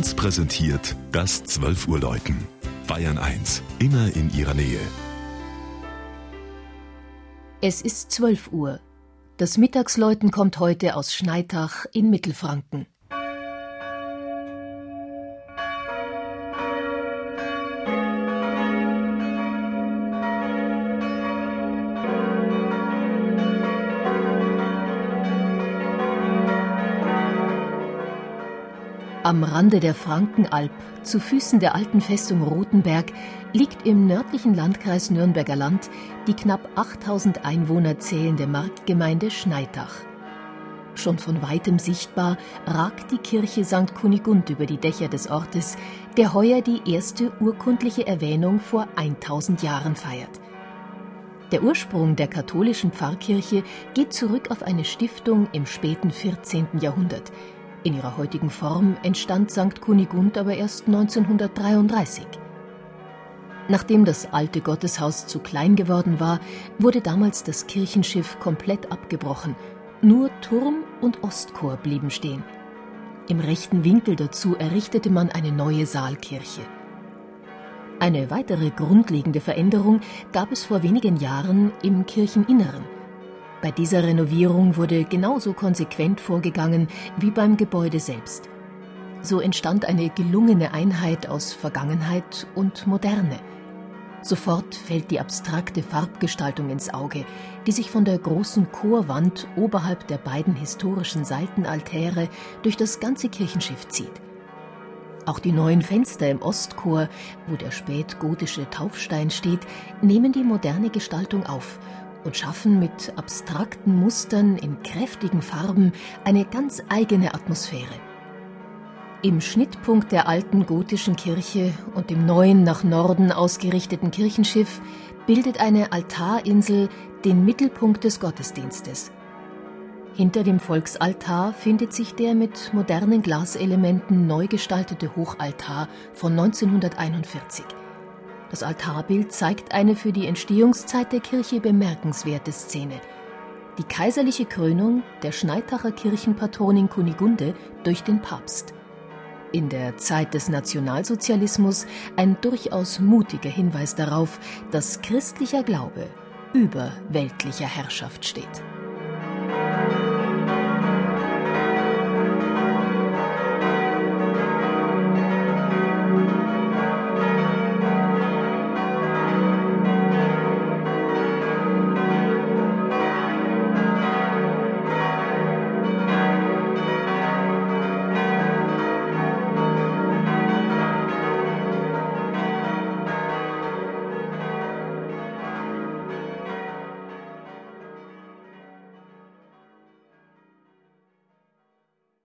1 präsentiert das 12 Uhr Läuten. Bayern 1, immer in ihrer Nähe. Es ist 12 Uhr. Das Mittagsläuten kommt heute aus Schneitach in Mittelfranken. Am Rande der Frankenalb, zu Füßen der alten Festung Rothenberg, liegt im nördlichen Landkreis Nürnberger Land die knapp 8000 Einwohner zählende Marktgemeinde Schneitach. Schon von weitem sichtbar ragt die Kirche St. Kunigund über die Dächer des Ortes, der heuer die erste urkundliche Erwähnung vor 1000 Jahren feiert. Der Ursprung der katholischen Pfarrkirche geht zurück auf eine Stiftung im späten 14. Jahrhundert, in ihrer heutigen Form entstand St. Kunigund aber erst 1933. Nachdem das alte Gotteshaus zu klein geworden war, wurde damals das Kirchenschiff komplett abgebrochen. Nur Turm und Ostchor blieben stehen. Im rechten Winkel dazu errichtete man eine neue Saalkirche. Eine weitere grundlegende Veränderung gab es vor wenigen Jahren im Kircheninneren. Bei dieser Renovierung wurde genauso konsequent vorgegangen wie beim Gebäude selbst. So entstand eine gelungene Einheit aus Vergangenheit und Moderne. Sofort fällt die abstrakte Farbgestaltung ins Auge, die sich von der großen Chorwand oberhalb der beiden historischen Seitenaltäre durch das ganze Kirchenschiff zieht. Auch die neuen Fenster im Ostchor, wo der spätgotische Taufstein steht, nehmen die moderne Gestaltung auf und schaffen mit abstrakten Mustern in kräftigen Farben eine ganz eigene Atmosphäre. Im Schnittpunkt der alten gotischen Kirche und dem neuen nach Norden ausgerichteten Kirchenschiff bildet eine Altarinsel den Mittelpunkt des Gottesdienstes. Hinter dem Volksaltar findet sich der mit modernen Glaselementen neu gestaltete Hochaltar von 1941. Das Altarbild zeigt eine für die Entstehungszeit der Kirche bemerkenswerte Szene. Die kaiserliche Krönung der Schneitacher Kirchenpatronin Kunigunde durch den Papst. In der Zeit des Nationalsozialismus ein durchaus mutiger Hinweis darauf, dass christlicher Glaube über weltlicher Herrschaft steht.